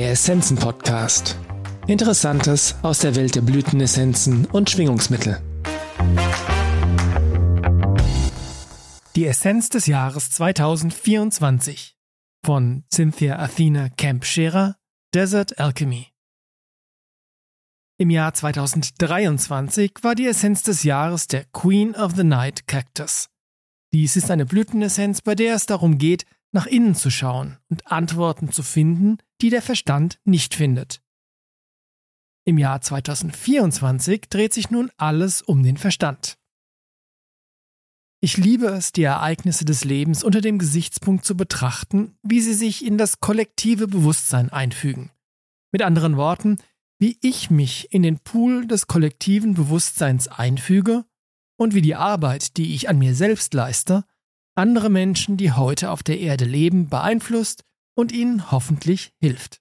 Der Essenzen Podcast. Interessantes aus der Welt der Blütenessenzen und Schwingungsmittel. Die Essenz des Jahres 2024 von Cynthia Athena Camp Scherer, Desert Alchemy. Im Jahr 2023 war die Essenz des Jahres der Queen of the Night Cactus. Dies ist eine Blütenessenz, bei der es darum geht, nach innen zu schauen und Antworten zu finden, die der Verstand nicht findet. Im Jahr 2024 dreht sich nun alles um den Verstand. Ich liebe es, die Ereignisse des Lebens unter dem Gesichtspunkt zu betrachten, wie sie sich in das kollektive Bewusstsein einfügen. Mit anderen Worten, wie ich mich in den Pool des kollektiven Bewusstseins einfüge und wie die Arbeit, die ich an mir selbst leiste, andere Menschen, die heute auf der Erde leben, beeinflusst und ihnen hoffentlich hilft.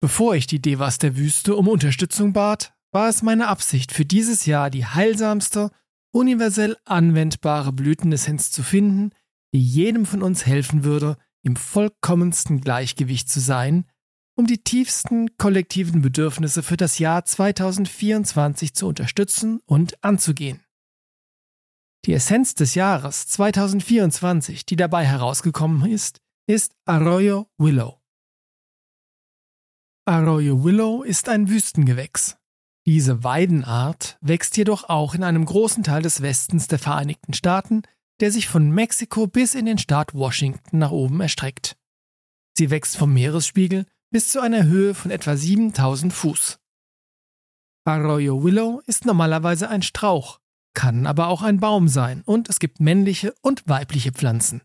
Bevor ich die Devas der Wüste um Unterstützung bat, war es meine Absicht, für dieses Jahr die heilsamste, universell anwendbare Blütenessenz zu finden, die jedem von uns helfen würde, im vollkommensten Gleichgewicht zu sein, um die tiefsten kollektiven Bedürfnisse für das Jahr 2024 zu unterstützen und anzugehen. Die Essenz des Jahres 2024, die dabei herausgekommen ist, ist Arroyo Willow. Arroyo Willow ist ein Wüstengewächs. Diese Weidenart wächst jedoch auch in einem großen Teil des Westens der Vereinigten Staaten, der sich von Mexiko bis in den Staat Washington nach oben erstreckt. Sie wächst vom Meeresspiegel bis zu einer Höhe von etwa 7000 Fuß. Arroyo Willow ist normalerweise ein Strauch, kann aber auch ein Baum sein und es gibt männliche und weibliche Pflanzen.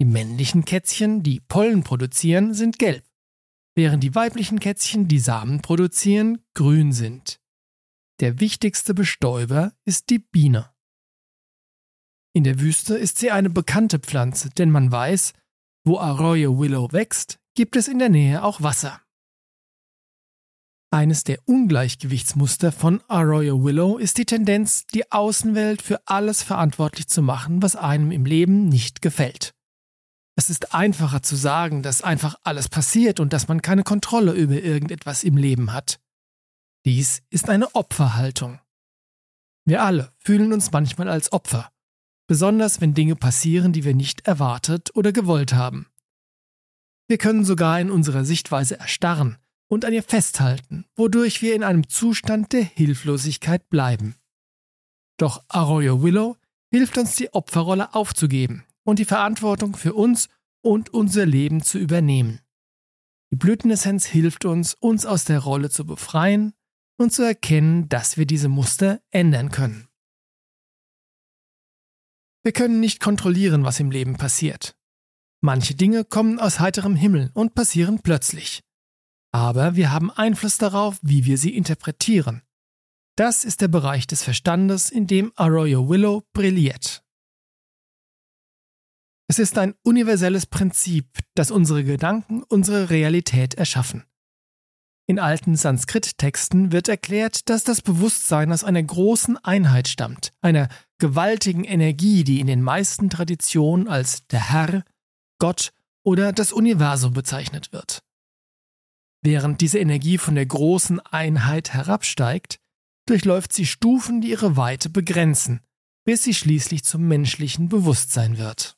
Die männlichen Kätzchen, die Pollen produzieren, sind gelb, während die weiblichen Kätzchen, die Samen produzieren, grün sind. Der wichtigste Bestäuber ist die Biene. In der Wüste ist sie eine bekannte Pflanze, denn man weiß, wo Arroyo Willow wächst, gibt es in der Nähe auch Wasser. Eines der Ungleichgewichtsmuster von Arroyo Willow ist die Tendenz, die Außenwelt für alles verantwortlich zu machen, was einem im Leben nicht gefällt. Es ist einfacher zu sagen, dass einfach alles passiert und dass man keine Kontrolle über irgendetwas im Leben hat. Dies ist eine Opferhaltung. Wir alle fühlen uns manchmal als Opfer, besonders wenn Dinge passieren, die wir nicht erwartet oder gewollt haben. Wir können sogar in unserer Sichtweise erstarren und an ihr festhalten, wodurch wir in einem Zustand der Hilflosigkeit bleiben. Doch Arroyo Willow hilft uns, die Opferrolle aufzugeben und die Verantwortung für uns und unser Leben zu übernehmen. Die Blütenessenz hilft uns, uns aus der Rolle zu befreien und zu erkennen, dass wir diese Muster ändern können. Wir können nicht kontrollieren, was im Leben passiert. Manche Dinge kommen aus heiterem Himmel und passieren plötzlich aber wir haben Einfluss darauf, wie wir sie interpretieren. Das ist der Bereich des Verstandes, in dem Arroyo Willow brilliert. Es ist ein universelles Prinzip, das unsere Gedanken unsere Realität erschaffen. In alten Sanskrit-Texten wird erklärt, dass das Bewusstsein aus einer großen Einheit stammt, einer gewaltigen Energie, die in den meisten Traditionen als der Herr, Gott oder das Universum bezeichnet wird. Während diese Energie von der großen Einheit herabsteigt, durchläuft sie Stufen, die ihre Weite begrenzen, bis sie schließlich zum menschlichen Bewusstsein wird.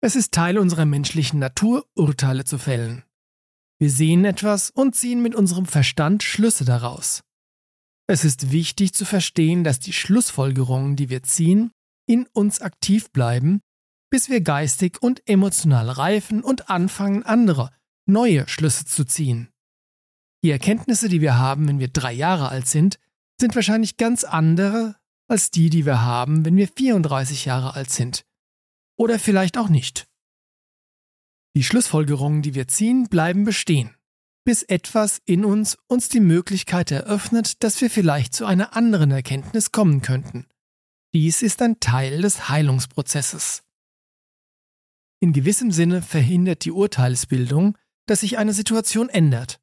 Es ist Teil unserer menschlichen Natur, Urteile zu fällen. Wir sehen etwas und ziehen mit unserem Verstand Schlüsse daraus. Es ist wichtig zu verstehen, dass die Schlussfolgerungen, die wir ziehen, in uns aktiv bleiben, bis wir geistig und emotional reifen und anfangen, andere, neue Schlüsse zu ziehen. Die Erkenntnisse, die wir haben, wenn wir drei Jahre alt sind, sind wahrscheinlich ganz andere als die, die wir haben, wenn wir 34 Jahre alt sind. Oder vielleicht auch nicht. Die Schlussfolgerungen, die wir ziehen, bleiben bestehen, bis etwas in uns uns die Möglichkeit eröffnet, dass wir vielleicht zu einer anderen Erkenntnis kommen könnten. Dies ist ein Teil des Heilungsprozesses. In gewissem Sinne verhindert die Urteilsbildung, dass sich eine Situation ändert.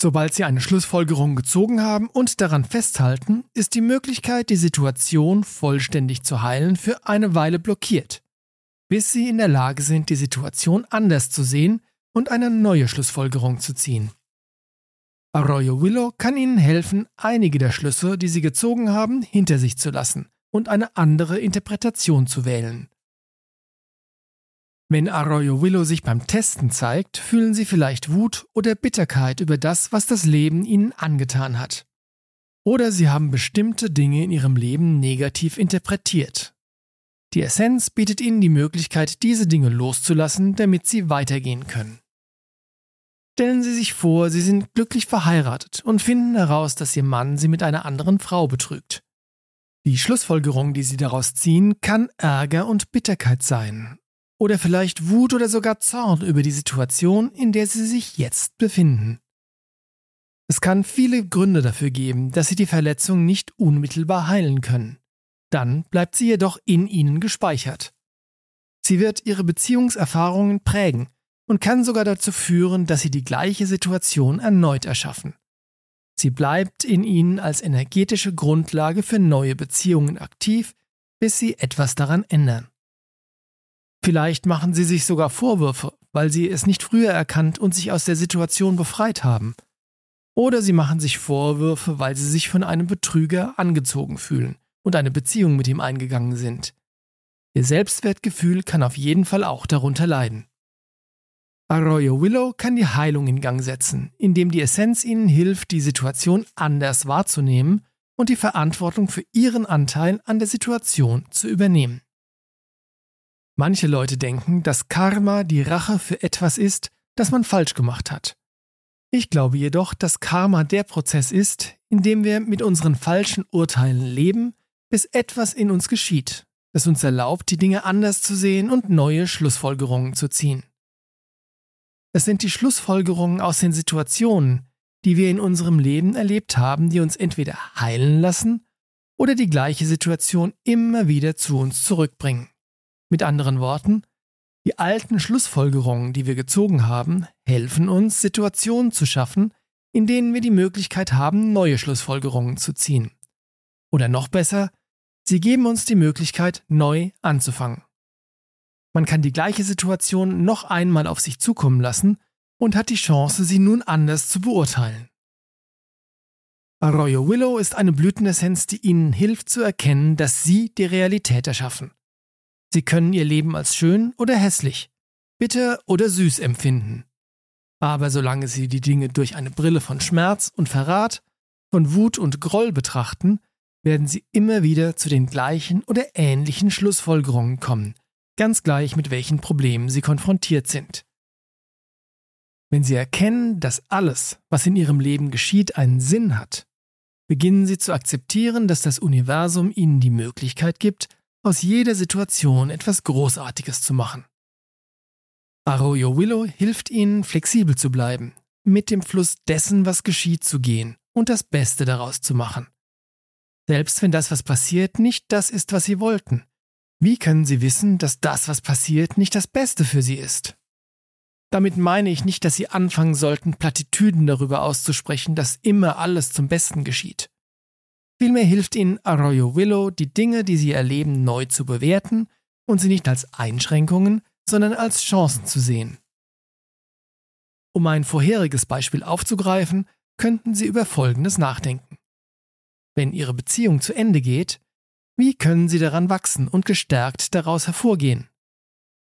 Sobald Sie eine Schlussfolgerung gezogen haben und daran festhalten, ist die Möglichkeit, die Situation vollständig zu heilen, für eine Weile blockiert, bis Sie in der Lage sind, die Situation anders zu sehen, und eine neue Schlussfolgerung zu ziehen. Arroyo Willow kann Ihnen helfen, einige der Schlüsse, die Sie gezogen haben, hinter sich zu lassen und eine andere Interpretation zu wählen. Wenn Arroyo Willow sich beim Testen zeigt, fühlen Sie vielleicht Wut oder Bitterkeit über das, was das Leben Ihnen angetan hat. Oder Sie haben bestimmte Dinge in Ihrem Leben negativ interpretiert. Die Essenz bietet Ihnen die Möglichkeit, diese Dinge loszulassen, damit Sie weitergehen können. Stellen Sie sich vor, Sie sind glücklich verheiratet und finden heraus, dass Ihr Mann Sie mit einer anderen Frau betrügt. Die Schlussfolgerung, die Sie daraus ziehen, kann Ärger und Bitterkeit sein. Oder vielleicht Wut oder sogar Zorn über die Situation, in der Sie sich jetzt befinden. Es kann viele Gründe dafür geben, dass Sie die Verletzung nicht unmittelbar heilen können. Dann bleibt sie jedoch in Ihnen gespeichert. Sie wird Ihre Beziehungserfahrungen prägen und kann sogar dazu führen, dass sie die gleiche Situation erneut erschaffen. Sie bleibt in ihnen als energetische Grundlage für neue Beziehungen aktiv, bis sie etwas daran ändern. Vielleicht machen sie sich sogar Vorwürfe, weil sie es nicht früher erkannt und sich aus der Situation befreit haben. Oder sie machen sich Vorwürfe, weil sie sich von einem Betrüger angezogen fühlen und eine Beziehung mit ihm eingegangen sind. Ihr Selbstwertgefühl kann auf jeden Fall auch darunter leiden. Arroyo Willow kann die Heilung in Gang setzen, indem die Essenz ihnen hilft, die Situation anders wahrzunehmen und die Verantwortung für ihren Anteil an der Situation zu übernehmen. Manche Leute denken, dass Karma die Rache für etwas ist, das man falsch gemacht hat. Ich glaube jedoch, dass Karma der Prozess ist, in dem wir mit unseren falschen Urteilen leben, bis etwas in uns geschieht, das uns erlaubt, die Dinge anders zu sehen und neue Schlussfolgerungen zu ziehen. Es sind die Schlussfolgerungen aus den Situationen, die wir in unserem Leben erlebt haben, die uns entweder heilen lassen oder die gleiche Situation immer wieder zu uns zurückbringen. Mit anderen Worten, die alten Schlussfolgerungen, die wir gezogen haben, helfen uns, Situationen zu schaffen, in denen wir die Möglichkeit haben, neue Schlussfolgerungen zu ziehen. Oder noch besser, sie geben uns die Möglichkeit, neu anzufangen. Man kann die gleiche Situation noch einmal auf sich zukommen lassen und hat die Chance, sie nun anders zu beurteilen. Arroyo Willow ist eine Blütenessenz, die Ihnen hilft zu erkennen, dass Sie die Realität erschaffen. Sie können Ihr Leben als schön oder hässlich, bitter oder süß empfinden. Aber solange Sie die Dinge durch eine Brille von Schmerz und Verrat, von Wut und Groll betrachten, werden Sie immer wieder zu den gleichen oder ähnlichen Schlussfolgerungen kommen, ganz gleich mit welchen Problemen sie konfrontiert sind. Wenn sie erkennen, dass alles, was in ihrem Leben geschieht, einen Sinn hat, beginnen sie zu akzeptieren, dass das Universum ihnen die Möglichkeit gibt, aus jeder Situation etwas Großartiges zu machen. Arroyo Willow hilft ihnen, flexibel zu bleiben, mit dem Fluss dessen, was geschieht, zu gehen und das Beste daraus zu machen. Selbst wenn das, was passiert, nicht das ist, was sie wollten, wie können Sie wissen, dass das, was passiert, nicht das Beste für Sie ist? Damit meine ich nicht, dass Sie anfangen sollten, Plattitüden darüber auszusprechen, dass immer alles zum Besten geschieht. Vielmehr hilft Ihnen Arroyo Willow, die Dinge, die Sie erleben, neu zu bewerten und sie nicht als Einschränkungen, sondern als Chancen zu sehen. Um ein vorheriges Beispiel aufzugreifen, könnten Sie über Folgendes nachdenken. Wenn Ihre Beziehung zu Ende geht, wie können Sie daran wachsen und gestärkt daraus hervorgehen?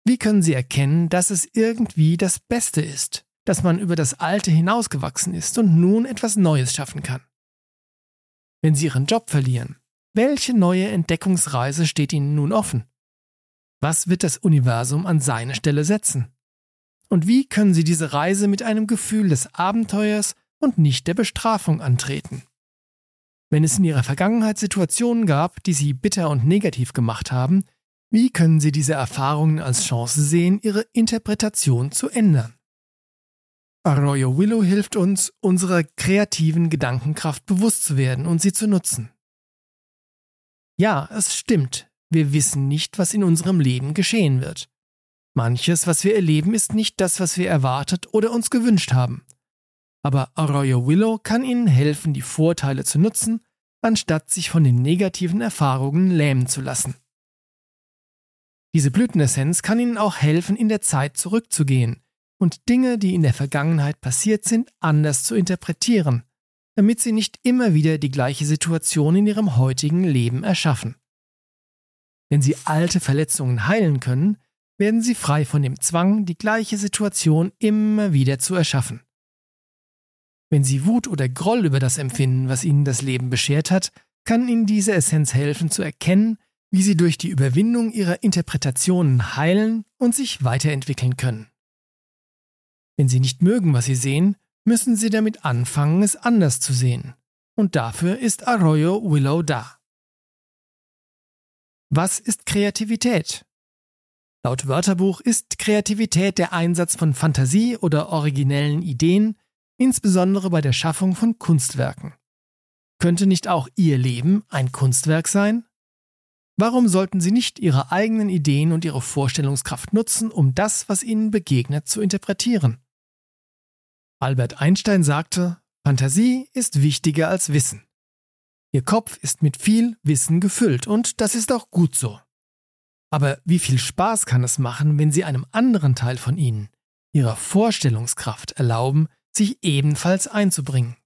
Wie können Sie erkennen, dass es irgendwie das Beste ist, dass man über das Alte hinausgewachsen ist und nun etwas Neues schaffen kann? Wenn Sie Ihren Job verlieren, welche neue Entdeckungsreise steht Ihnen nun offen? Was wird das Universum an seine Stelle setzen? Und wie können Sie diese Reise mit einem Gefühl des Abenteuers und nicht der Bestrafung antreten? Wenn es in Ihrer Vergangenheit Situationen gab, die Sie bitter und negativ gemacht haben, wie können Sie diese Erfahrungen als Chance sehen, Ihre Interpretation zu ändern? Arroyo Willow hilft uns, unserer kreativen Gedankenkraft bewusst zu werden und sie zu nutzen. Ja, es stimmt, wir wissen nicht, was in unserem Leben geschehen wird. Manches, was wir erleben, ist nicht das, was wir erwartet oder uns gewünscht haben aber Arroyo Willow kann Ihnen helfen, die Vorteile zu nutzen, anstatt sich von den negativen Erfahrungen lähmen zu lassen. Diese Blütenessenz kann Ihnen auch helfen, in der Zeit zurückzugehen, und Dinge, die in der Vergangenheit passiert sind, anders zu interpretieren, damit sie nicht immer wieder die gleiche Situation in ihrem heutigen Leben erschaffen. Wenn sie alte Verletzungen heilen können, werden sie frei von dem Zwang, die gleiche Situation immer wieder zu erschaffen. Wenn sie Wut oder Groll über das empfinden, was ihnen das Leben beschert hat, kann ihnen diese Essenz helfen zu erkennen, wie sie durch die Überwindung ihrer Interpretationen heilen und sich weiterentwickeln können. Wenn sie nicht mögen, was sie sehen, müssen sie damit anfangen, es anders zu sehen. Und dafür ist Arroyo Willow da. Was ist Kreativität? Laut Wörterbuch ist Kreativität der Einsatz von Fantasie oder originellen Ideen, insbesondere bei der Schaffung von Kunstwerken. Könnte nicht auch Ihr Leben ein Kunstwerk sein? Warum sollten Sie nicht Ihre eigenen Ideen und Ihre Vorstellungskraft nutzen, um das, was Ihnen begegnet, zu interpretieren? Albert Einstein sagte, Fantasie ist wichtiger als Wissen. Ihr Kopf ist mit viel Wissen gefüllt und das ist auch gut so. Aber wie viel Spaß kann es machen, wenn Sie einem anderen Teil von Ihnen, Ihrer Vorstellungskraft, erlauben, sich ebenfalls einzubringen?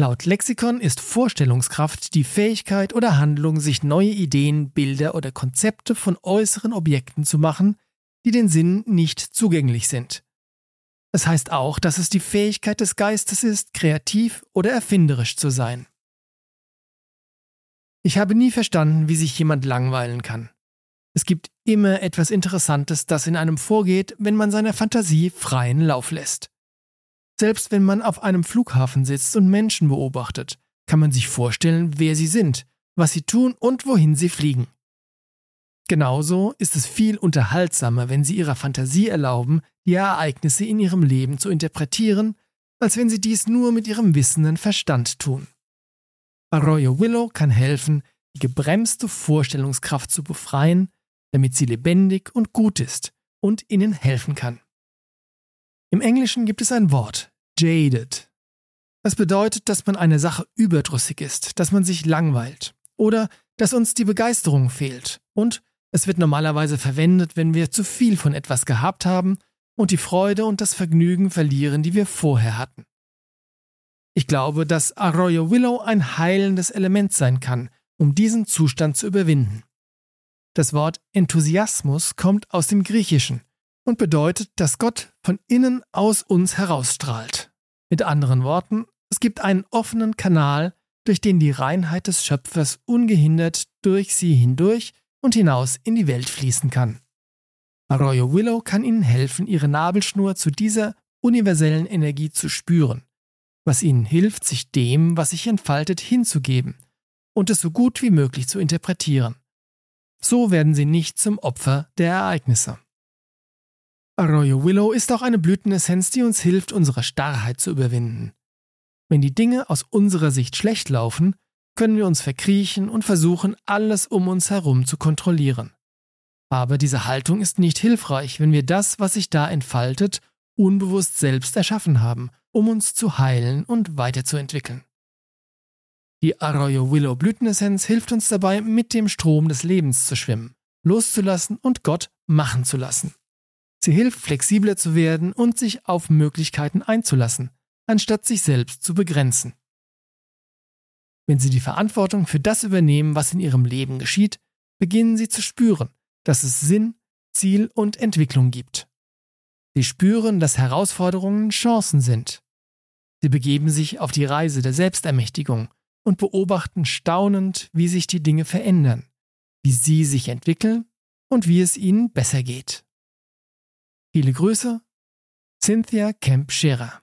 Laut Lexikon ist Vorstellungskraft die Fähigkeit oder Handlung, sich neue Ideen, Bilder oder Konzepte von äußeren Objekten zu machen, die den Sinn nicht zugänglich sind. Es heißt auch, dass es die Fähigkeit des Geistes ist, kreativ oder erfinderisch zu sein. Ich habe nie verstanden, wie sich jemand langweilen kann. Es gibt immer etwas Interessantes, das in einem vorgeht, wenn man seiner Fantasie freien Lauf lässt. Selbst wenn man auf einem Flughafen sitzt und Menschen beobachtet, kann man sich vorstellen, wer sie sind, was sie tun und wohin sie fliegen. Genauso ist es viel unterhaltsamer, wenn Sie Ihrer Fantasie erlauben, die Ereignisse in Ihrem Leben zu interpretieren, als wenn Sie dies nur mit Ihrem wissenden Verstand tun. Arroyo Willow kann helfen, die gebremste Vorstellungskraft zu befreien, damit sie lebendig und gut ist und Ihnen helfen kann. Im Englischen gibt es ein Wort, jaded. Das bedeutet, dass man eine Sache überdrüssig ist, dass man sich langweilt oder dass uns die Begeisterung fehlt und es wird normalerweise verwendet, wenn wir zu viel von etwas gehabt haben und die Freude und das Vergnügen verlieren, die wir vorher hatten. Ich glaube, dass Arroyo Willow ein heilendes Element sein kann, um diesen Zustand zu überwinden. Das Wort Enthusiasmus kommt aus dem Griechischen und bedeutet, dass Gott von innen aus uns herausstrahlt. Mit anderen Worten, es gibt einen offenen Kanal, durch den die Reinheit des Schöpfers ungehindert durch sie hindurch und hinaus in die Welt fließen kann. Arroyo Willow kann Ihnen helfen, Ihre Nabelschnur zu dieser universellen Energie zu spüren, was Ihnen hilft, sich dem, was sich entfaltet, hinzugeben und es so gut wie möglich zu interpretieren. So werden Sie nicht zum Opfer der Ereignisse. Arroyo Willow ist auch eine Blütenessenz, die uns hilft, unsere Starrheit zu überwinden. Wenn die Dinge aus unserer Sicht schlecht laufen, können wir uns verkriechen und versuchen, alles um uns herum zu kontrollieren. Aber diese Haltung ist nicht hilfreich, wenn wir das, was sich da entfaltet, unbewusst selbst erschaffen haben, um uns zu heilen und weiterzuentwickeln. Die Arroyo Willow Blütenessenz hilft uns dabei, mit dem Strom des Lebens zu schwimmen, loszulassen und Gott machen zu lassen. Sie hilft, flexibler zu werden und sich auf Möglichkeiten einzulassen, anstatt sich selbst zu begrenzen. Wenn Sie die Verantwortung für das übernehmen, was in Ihrem Leben geschieht, beginnen Sie zu spüren, dass es Sinn, Ziel und Entwicklung gibt. Sie spüren, dass Herausforderungen Chancen sind. Sie begeben sich auf die Reise der Selbstermächtigung und beobachten staunend, wie sich die Dinge verändern, wie sie sich entwickeln und wie es ihnen besser geht. Viele Grüße, Cynthia Kemp-Scherer.